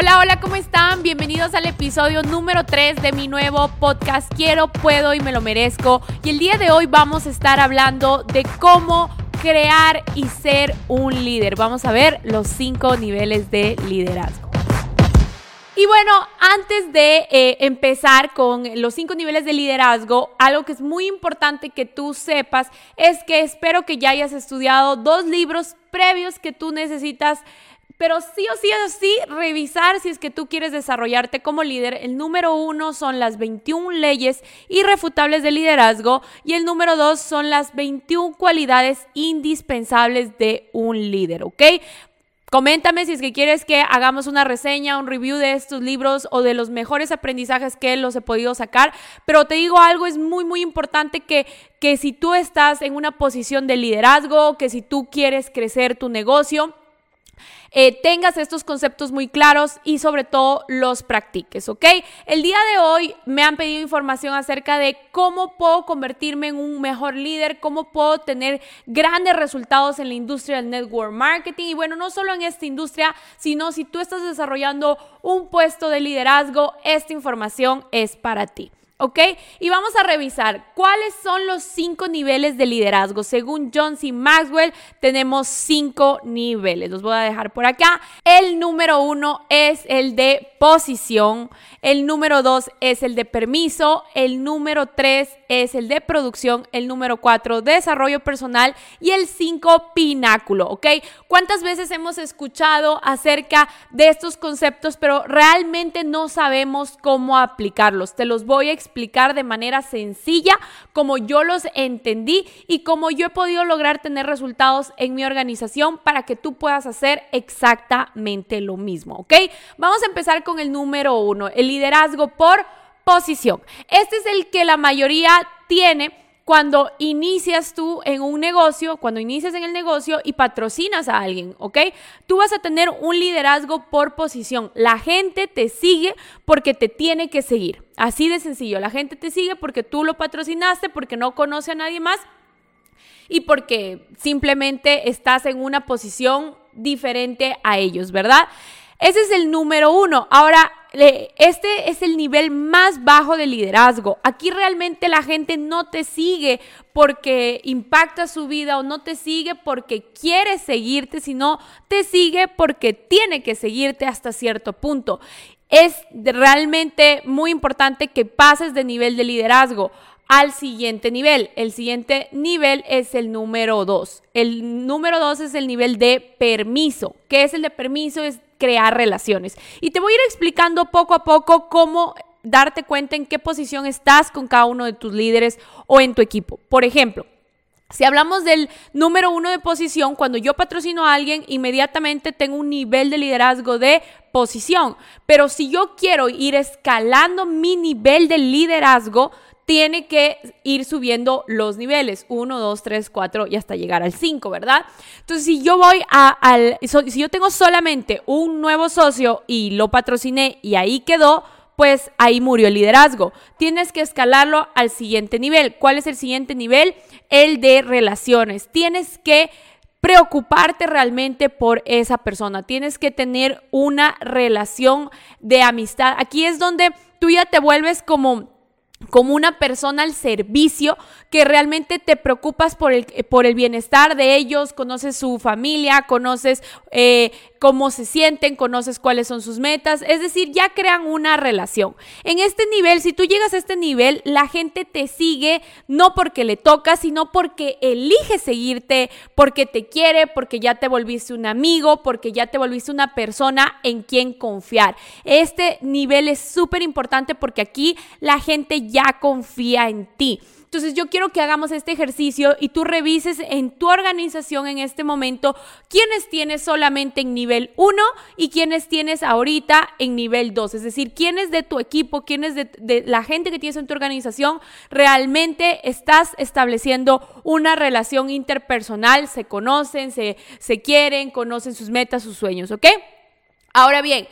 Hola, hola, ¿cómo están? Bienvenidos al episodio número 3 de mi nuevo podcast Quiero, puedo y me lo merezco. Y el día de hoy vamos a estar hablando de cómo crear y ser un líder. Vamos a ver los cinco niveles de liderazgo. Y bueno, antes de eh, empezar con los cinco niveles de liderazgo, algo que es muy importante que tú sepas es que espero que ya hayas estudiado dos libros previos que tú necesitas pero sí o sí revisar si es que tú quieres desarrollarte como líder. El número uno son las 21 leyes irrefutables de liderazgo y el número dos son las 21 cualidades indispensables de un líder, ¿ok? Coméntame si es que quieres que hagamos una reseña, un review de estos libros o de los mejores aprendizajes que los he podido sacar. Pero te digo algo, es muy, muy importante que, que si tú estás en una posición de liderazgo, que si tú quieres crecer tu negocio, eh, tengas estos conceptos muy claros y sobre todo los practiques, ¿ok? El día de hoy me han pedido información acerca de cómo puedo convertirme en un mejor líder, cómo puedo tener grandes resultados en la industria del network marketing y bueno, no solo en esta industria, sino si tú estás desarrollando un puesto de liderazgo, esta información es para ti. ¿Ok? Y vamos a revisar cuáles son los cinco niveles de liderazgo. Según John C. Maxwell, tenemos cinco niveles. Los voy a dejar por acá. El número uno es el de posición. El número dos es el de permiso. El número tres es el de producción. El número cuatro, desarrollo personal. Y el cinco, pináculo, ¿ok? ¿Cuántas veces hemos escuchado acerca de estos conceptos, pero realmente no sabemos cómo aplicarlos? Te los voy a explicar explicar de manera sencilla como yo los entendí y como yo he podido lograr tener resultados en mi organización para que tú puedas hacer exactamente lo mismo, ¿ok? Vamos a empezar con el número uno, el liderazgo por posición. Este es el que la mayoría tiene cuando inicias tú en un negocio, cuando inicias en el negocio y patrocinas a alguien, ¿ok? Tú vas a tener un liderazgo por posición. La gente te sigue porque te tiene que seguir. Así de sencillo. La gente te sigue porque tú lo patrocinaste, porque no conoce a nadie más y porque simplemente estás en una posición diferente a ellos, ¿verdad? Ese es el número uno. Ahora, este es el nivel más bajo de liderazgo. Aquí realmente la gente no te sigue porque impacta su vida o no te sigue porque quiere seguirte, sino te sigue porque tiene que seguirte hasta cierto punto. Es realmente muy importante que pases de nivel de liderazgo al siguiente nivel. El siguiente nivel es el número dos. El número dos es el nivel de permiso. ¿Qué es el de permiso? Es crear relaciones. Y te voy a ir explicando poco a poco cómo darte cuenta en qué posición estás con cada uno de tus líderes o en tu equipo. Por ejemplo, si hablamos del número uno de posición, cuando yo patrocino a alguien, inmediatamente tengo un nivel de liderazgo de posición. Pero si yo quiero ir escalando mi nivel de liderazgo, tiene que ir subiendo los niveles, 1, 2, 3, 4 y hasta llegar al 5, ¿verdad? Entonces, si yo voy a, al, si yo tengo solamente un nuevo socio y lo patrociné y ahí quedó, pues ahí murió el liderazgo. Tienes que escalarlo al siguiente nivel. ¿Cuál es el siguiente nivel? El de relaciones. Tienes que preocuparte realmente por esa persona. Tienes que tener una relación de amistad. Aquí es donde tú ya te vuelves como como una persona al servicio que realmente te preocupas por el, por el bienestar de ellos, conoces su familia, conoces eh, cómo se sienten, conoces cuáles son sus metas, es decir, ya crean una relación. En este nivel, si tú llegas a este nivel, la gente te sigue no porque le toca, sino porque elige seguirte, porque te quiere, porque ya te volviste un amigo, porque ya te volviste una persona en quien confiar. Este nivel es súper importante porque aquí la gente ya confía en ti. Entonces yo quiero que hagamos este ejercicio y tú revises en tu organización en este momento quiénes tienes solamente en nivel 1 y quiénes tienes ahorita en nivel 2. Es decir, quiénes de tu equipo, quiénes de, de la gente que tienes en tu organización realmente estás estableciendo una relación interpersonal, se conocen, se, se quieren, conocen sus metas, sus sueños, ¿ok? Ahora bien,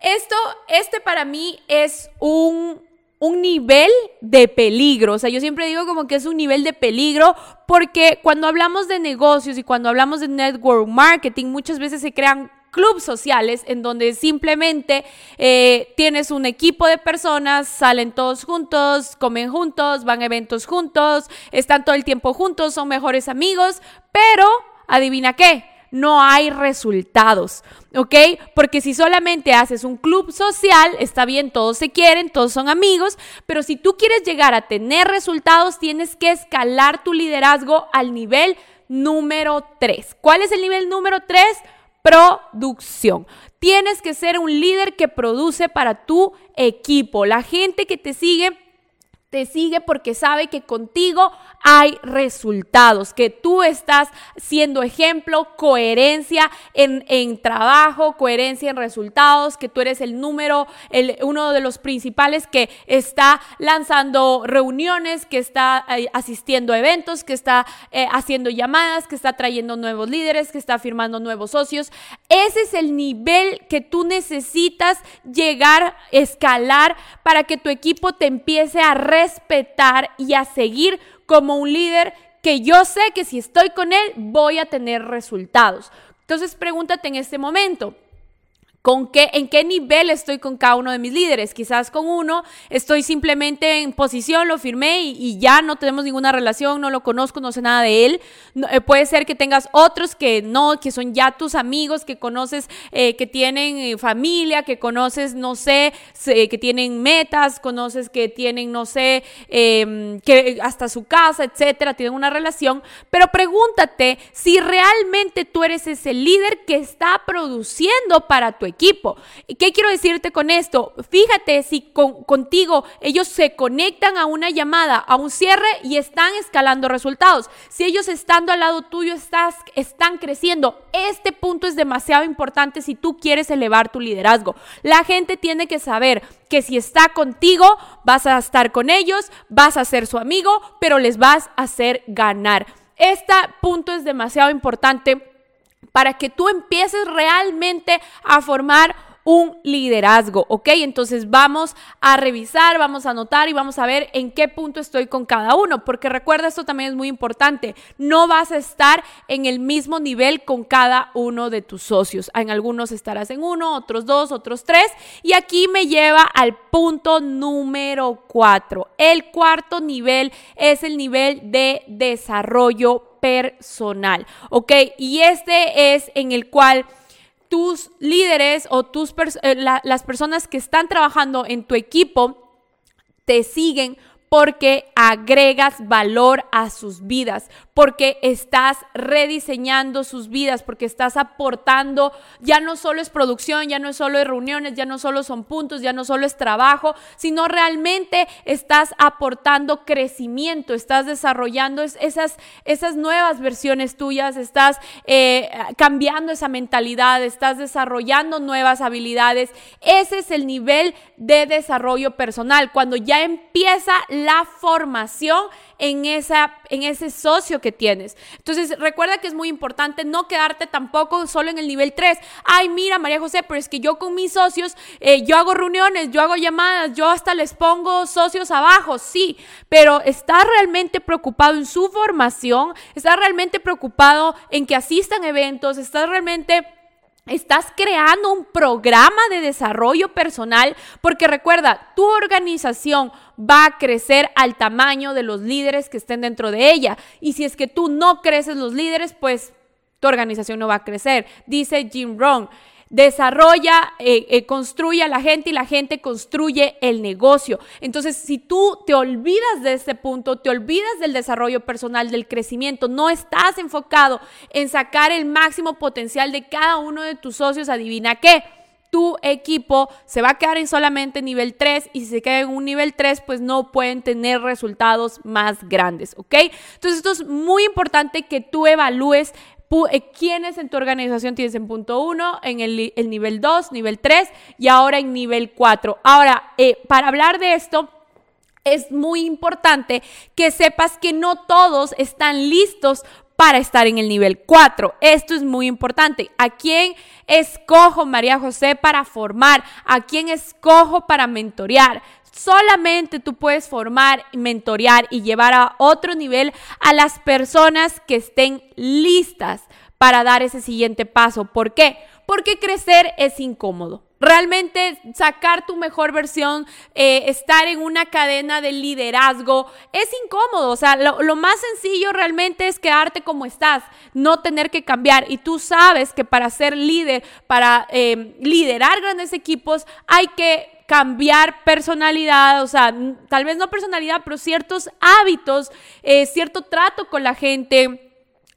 esto, este para mí es un un nivel de peligro. O sea, yo siempre digo como que es un nivel de peligro porque cuando hablamos de negocios y cuando hablamos de network marketing, muchas veces se crean clubs sociales en donde simplemente eh, tienes un equipo de personas, salen todos juntos, comen juntos, van a eventos juntos, están todo el tiempo juntos, son mejores amigos, pero adivina qué, no hay resultados, ¿ok? Porque si solamente haces un club social, está bien, todos se quieren, todos son amigos, pero si tú quieres llegar a tener resultados, tienes que escalar tu liderazgo al nivel número 3. ¿Cuál es el nivel número 3? Producción. Tienes que ser un líder que produce para tu equipo. La gente que te sigue te sigue porque sabe que contigo hay resultados, que tú estás siendo ejemplo, coherencia en, en, trabajo, coherencia en resultados, que tú eres el número, el, uno de los principales que está lanzando reuniones, que está eh, asistiendo a eventos, que está eh, haciendo llamadas, que está trayendo nuevos líderes, que está firmando nuevos socios. Ese es el nivel que tú necesitas llegar, escalar para que tu equipo te empiece a respetar y a seguir como un líder que yo sé que si estoy con él voy a tener resultados. Entonces pregúntate en este momento, ¿Con qué, ¿En qué nivel estoy con cada uno de mis líderes? Quizás con uno estoy simplemente en posición, lo firmé y, ya no tenemos ninguna relación, no lo conozco, no sé nada de él. Eh, puede ser que tengas otros que no, que son ya tus amigos, que conoces, eh, que tienen eh, familia, que conoces, no sé, que tienen metas, conoces que tienen, no sé, em, que hasta su casa, etcétera, tienen una relación. Pero pregúntate si realmente tú eres ese líder que está produciendo para tu equipo. ¿Y qué quiero decirte con esto? Fíjate si contigo ellos se conectan a una llamada, a un cierre y están escalando resultados. Si ellos estando al lado tuyo estás, están creciendo, este punto es demasiado importante si tú quieres elevar tu liderazgo. La gente tiene que saber que si está contigo, vas a estar con ellos, vas a ser su amigo, pero les vas a hacer ganar. Este punto es demasiado importante para que tú empieces realmente a formar un liderazgo, ¿ok? Entonces vamos a revisar, vamos a anotar y vamos a ver en qué punto estoy con cada uno, porque recuerda, esto también es muy importante, no vas a estar en el mismo nivel con cada uno de tus socios. En algunos estarás en uno, otros dos, otros tres, y aquí me lleva al punto número cuatro. El cuarto nivel es el nivel de desarrollo personal, ¿ok? Y este es en el cual tus líderes o tus eh, las personas que están trabajando en tu equipo te siguen porque agregas valor a sus vidas, porque estás rediseñando sus vidas, porque estás aportando, ya no solo es producción, ya no es solo reuniones, ya no solo son puntos, ya no solo es trabajo, sino realmente estás aportando crecimiento, estás desarrollando esas, esas nuevas versiones tuyas, estás eh, cambiando esa mentalidad, estás desarrollando nuevas habilidades. Ese es el nivel de desarrollo personal, cuando ya empieza la formación en, esa, en ese socio que tienes. Entonces, recuerda que es muy importante no quedarte tampoco solo en el nivel 3. Ay, mira, María José, pero es que yo con mis socios, eh, yo hago reuniones, yo hago llamadas, yo hasta les pongo socios abajo, sí, pero ¿estás realmente preocupado en su formación? ¿Estás realmente preocupado en que asistan eventos? ¿Estás realmente Estás creando un programa de desarrollo personal porque recuerda, tu organización va a crecer al tamaño de los líderes que estén dentro de ella. Y si es que tú no creces los líderes, pues tu organización no va a crecer. Dice Jim Rohn, desarrolla, eh, eh, construye a la gente y la gente construye el negocio. Entonces, si tú te olvidas de este punto, te olvidas del desarrollo personal, del crecimiento, no estás enfocado en sacar el máximo potencial de cada uno de tus socios, adivina qué tu equipo se va a quedar en solamente nivel 3 y si se queda en un nivel 3, pues no pueden tener resultados más grandes, ¿ok? Entonces esto es muy importante que tú evalúes quiénes en tu organización tienes en punto 1, en el, nivel 2, nivel 3 y ahora en nivel 4. Ahora, eh, para hablar de esto, es muy importante que sepas que no todos están listos para estar en el nivel 4. Esto es muy importante. ¿A quién escojo, María José, para formar? ¿A quién escojo para mentorear? Solamente tú puedes formar, mentorear y llevar a otro nivel a las personas que estén listas para dar ese siguiente paso. ¿Por qué? Porque crecer es incómodo. Realmente sacar tu mejor versión, eh, estar en una cadena de liderazgo, es incómodo. O sea, lo, más sencillo realmente es quedarte como estás, no tener que cambiar. Y tú sabes que para ser líder, para eh, liderar grandes equipos, hay que cambiar personalidad, o sea, tal vez no personalidad, pero ciertos hábitos, eh, cierto trato con la gente,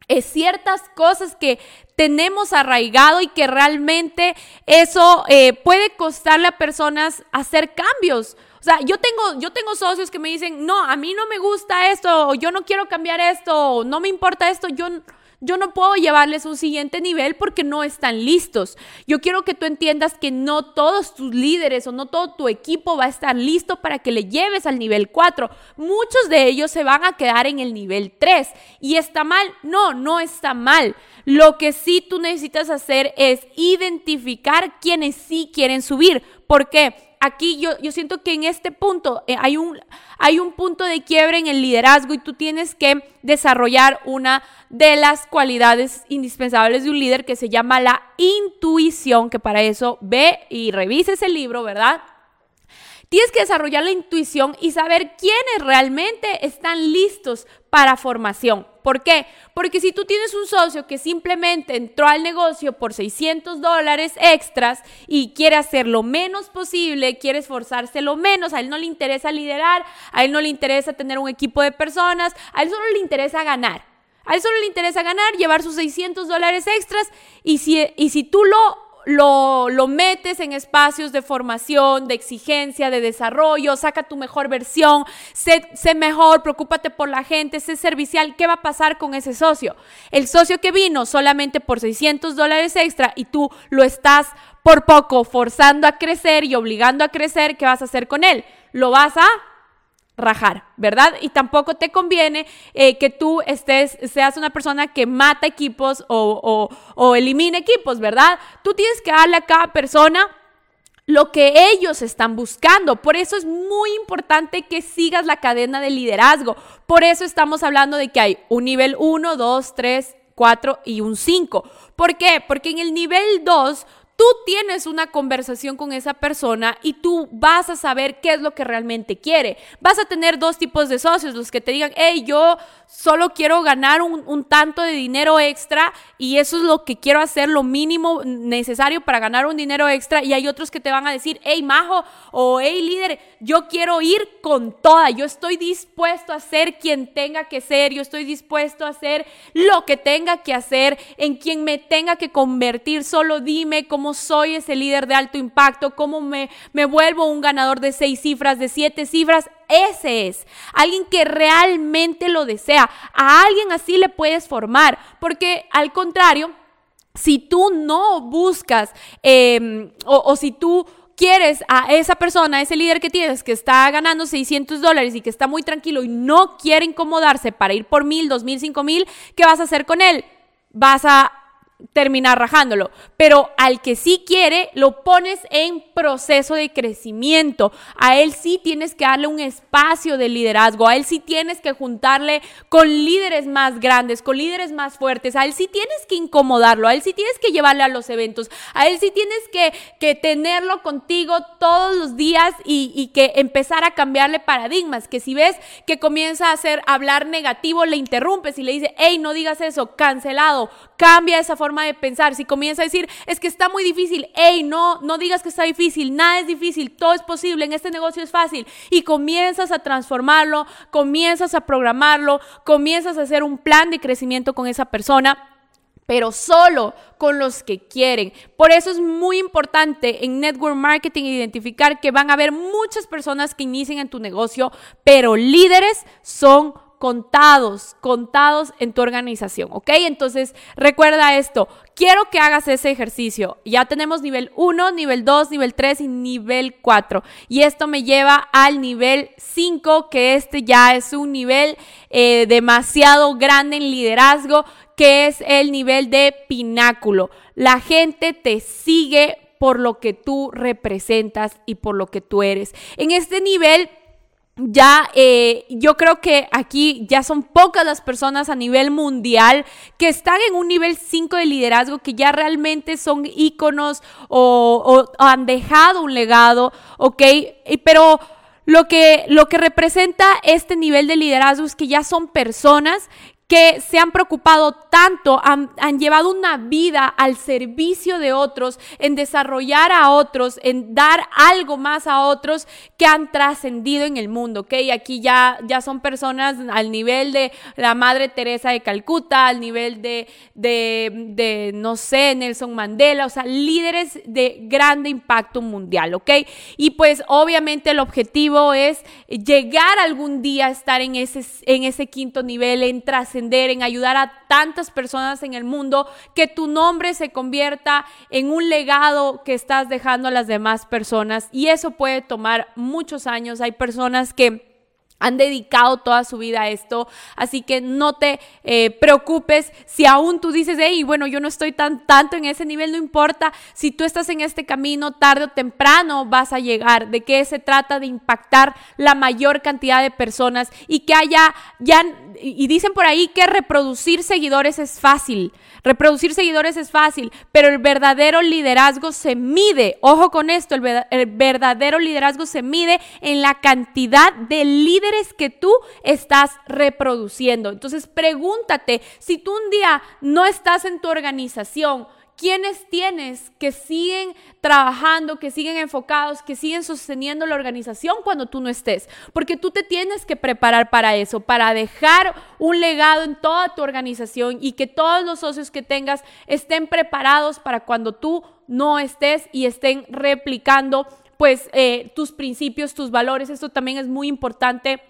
eh, ciertas cosas que tenemos arraigado y que realmente eso eh, puede costarle a personas hacer cambios. O sea, yo tengo, yo tengo socios que me dicen, no, a mí no me gusta esto, o yo no quiero cambiar esto, o no me importa esto, yo yo no puedo llevarles un siguiente nivel porque no están listos. Yo quiero que tú entiendas que no todos tus líderes o no todo tu equipo va a estar listo para que le lleves al nivel 4. Muchos de ellos se van a quedar en el nivel 3. ¿Y está mal? No, no está mal. Lo que sí tú necesitas hacer es identificar quienes sí quieren subir. ¿Por qué? Aquí yo, yo siento que en este punto eh, hay, un, hay un punto de quiebre en el liderazgo y tú tienes que desarrollar una de las cualidades indispensables de un líder que se llama la intuición, que para eso ve y revises el libro, ¿verdad? Tienes que desarrollar la intuición y saber quiénes realmente están listos para formación. ¿Por qué? Porque si tú tienes un socio que simplemente entró al negocio por 600 dólares extras y quiere hacer lo menos posible, quiere esforzarse lo menos, a él no le interesa liderar, a él no le interesa tener un equipo de personas, a él solo le interesa ganar. A él solo le interesa ganar, llevar sus 600 dólares extras y si, y si tú lo lo, metes en espacios de formación, de exigencia, de desarrollo, saca tu mejor versión, sé, sé, mejor, preocúpate por la gente, sé servicial, ¿qué va a pasar con ese socio? El socio que vino solamente por 600 dólares extra y tú lo estás por poco forzando a crecer y obligando a crecer, ¿qué vas a hacer con él? Lo vas a rajar, ¿verdad? Y tampoco te conviene eh, que tú estés, seas una persona que mata equipos o, o, equipos, ¿verdad? Tú tienes que darle a cada persona lo que ellos están buscando. Por eso es muy importante que sigas la cadena de liderazgo. Por eso estamos hablando de que hay un nivel 1, 2, 3, 4 y un 5. ¿Por qué? Porque en el nivel 2 tú tienes una conversación con esa persona y tú vas a saber qué es lo que realmente quiere. Vas a tener dos tipos de socios, los que te digan, hey, yo solo quiero ganar un, tanto de dinero extra y eso es lo que quiero hacer, lo mínimo necesario para ganar un dinero extra. Y hay otros que te van a decir, hey, majo o hey, líder, yo quiero ir con toda, yo estoy dispuesto a ser quien tenga que ser, yo estoy dispuesto a hacer lo que tenga que hacer, en quien me tenga que convertir, solo dime cómo soy ese líder de alto impacto, cómo me, me vuelvo un ganador de seis cifras, de siete cifras. Ese es alguien que realmente lo desea. A alguien así le puedes formar, porque al contrario, si tú no buscas em, o, si tú quieres a esa persona, ese líder que tienes que está ganando 600 dólares y que está muy tranquilo y no quiere incomodarse para ir por mil, dos mil, cinco mil, ¿qué vas a hacer con él? Vas a terminar rajándolo. Pero al que sí quiere, lo pones en proceso de crecimiento. A él sí tienes que darle un espacio de liderazgo. A él sí tienes que juntarle con líderes más grandes, con líderes más fuertes. A él sí tienes que incomodarlo. A él sí tienes que llevarle a los eventos. A él sí tienes que, que tenerlo contigo todos los días y, y, que empezar a cambiarle paradigmas. Que si ves que comienza a hacer hablar negativo, le interrumpes y le dices, hey, no digas eso, cancelado, cambia esa forma forma de pensar. Si comienza a decir, es que está muy difícil, hey, no, no digas que está difícil, nada es difícil, todo es posible, en este negocio es fácil. Y comienzas a transformarlo, comienzas a programarlo, comienzas a hacer un plan de crecimiento con esa persona pero solo con los que quieren. Por eso es muy importante en network marketing identificar que van a haber muchas personas que inicien en tu negocio, pero líderes son contados, contados en tu organización, ¿ok? Entonces, recuerda esto, quiero que hagas ese ejercicio. Ya tenemos nivel 1, nivel 2, nivel 3 y nivel 4. Y esto me lleva al nivel 5, que este ya es un nivel eh, demasiado grande en liderazgo, que es el nivel de pináculo. La gente te sigue por lo que tú representas y por lo que tú eres. En este nivel ya eh, yo creo que aquí ya son pocas las personas a nivel mundial que están en un nivel 5 de liderazgo, que ya realmente son íconos o, o han dejado un legado, ¿ok? Pero lo que, lo que representa este nivel de liderazgo es que ya son personas que se han preocupado tanto, han, llevado una vida al servicio de otros, en desarrollar a otros, en dar algo más a otros que han trascendido en el mundo, ¿ok? Aquí ya, ya son personas al nivel de la Madre Teresa de Calcuta, al nivel de, de, de, no sé, Nelson Mandela, o sea, líderes de grande impacto mundial, ¿ok? Y pues obviamente el objetivo es llegar algún día a estar en ese, en ese quinto nivel, en trascender en ayudar a tantas personas en el mundo, que tu nombre se convierta en un legado que estás dejando a las demás personas. Y eso puede tomar muchos años. Hay personas que han dedicado toda su vida a esto, así que no te eh, preocupes si aún tú dices, hey, bueno, yo no estoy tan tanto en ese nivel, no importa, si tú estás en este camino, tarde o temprano vas a llegar. ¿De qué se trata? De impactar la mayor cantidad de personas y que haya, ya, y dicen por ahí que reproducir seguidores es fácil, reproducir seguidores es fácil, pero el verdadero liderazgo se mide, ojo con esto, el, el verdadero liderazgo se mide en la cantidad de líderes que tú estás reproduciendo. Entonces pregúntate, si tú un día no estás en tu organización, ¿quiénes tienes que siguen trabajando, que siguen enfocados, que siguen sosteniendo la organización cuando tú no estés? Porque tú te tienes que preparar para eso, para dejar un legado en toda tu organización y que todos los socios que tengas estén preparados para cuando tú no estés y estén replicando pues eh, tus principios, tus valores. Esto también es muy importante.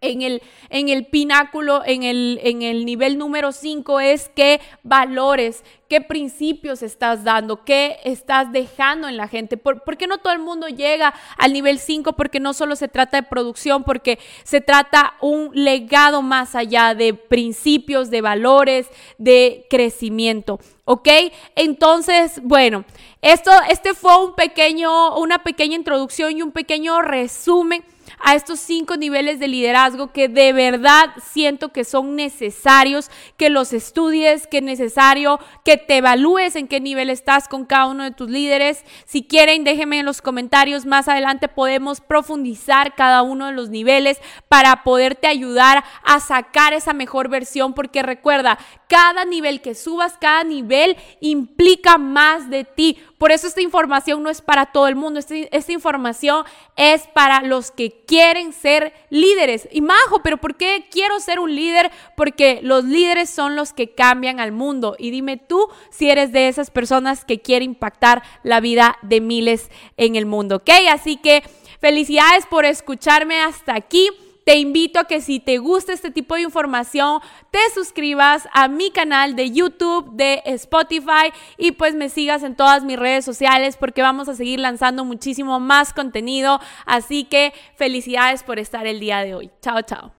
En el, en el pináculo, en el, en el nivel número 5 es qué valores, qué principios estás dando, qué estás dejando en la gente. ¿Por, qué no todo el mundo llega al nivel 5? Porque no solo se trata de producción, porque se trata un legado más allá de principios, de valores, de crecimiento. ¿Ok? Entonces, bueno, esto, este fue un pequeño, una pequeña introducción y un pequeño resumen a estos cinco niveles de liderazgo que de verdad siento que son necesarios, que los estudies, que es necesario que te evalúes en qué nivel estás con cada uno de tus líderes. Si quieren, déjenme en los comentarios. Más adelante podemos profundizar cada uno de los niveles para poderte ayudar a sacar esa mejor versión, porque recuerda, cada nivel que subas, cada nivel implica más de ti. Por eso esta información no es para todo el mundo, esta, esta, información es para los que quieren ser líderes. Y Majo, pero ¿por qué quiero ser un líder? Porque los líderes son los que cambian al mundo. Y dime tú si eres de esas personas que quiere impactar la vida de miles en el mundo, ¿ok? Así que felicidades por escucharme hasta aquí. Te invito a que si te gusta este tipo de información, te suscribas a mi canal de YouTube, de Spotify y pues me sigas en todas mis redes sociales porque vamos a seguir lanzando muchísimo más contenido. Así que felicidades por estar el día de hoy. Chao, chao.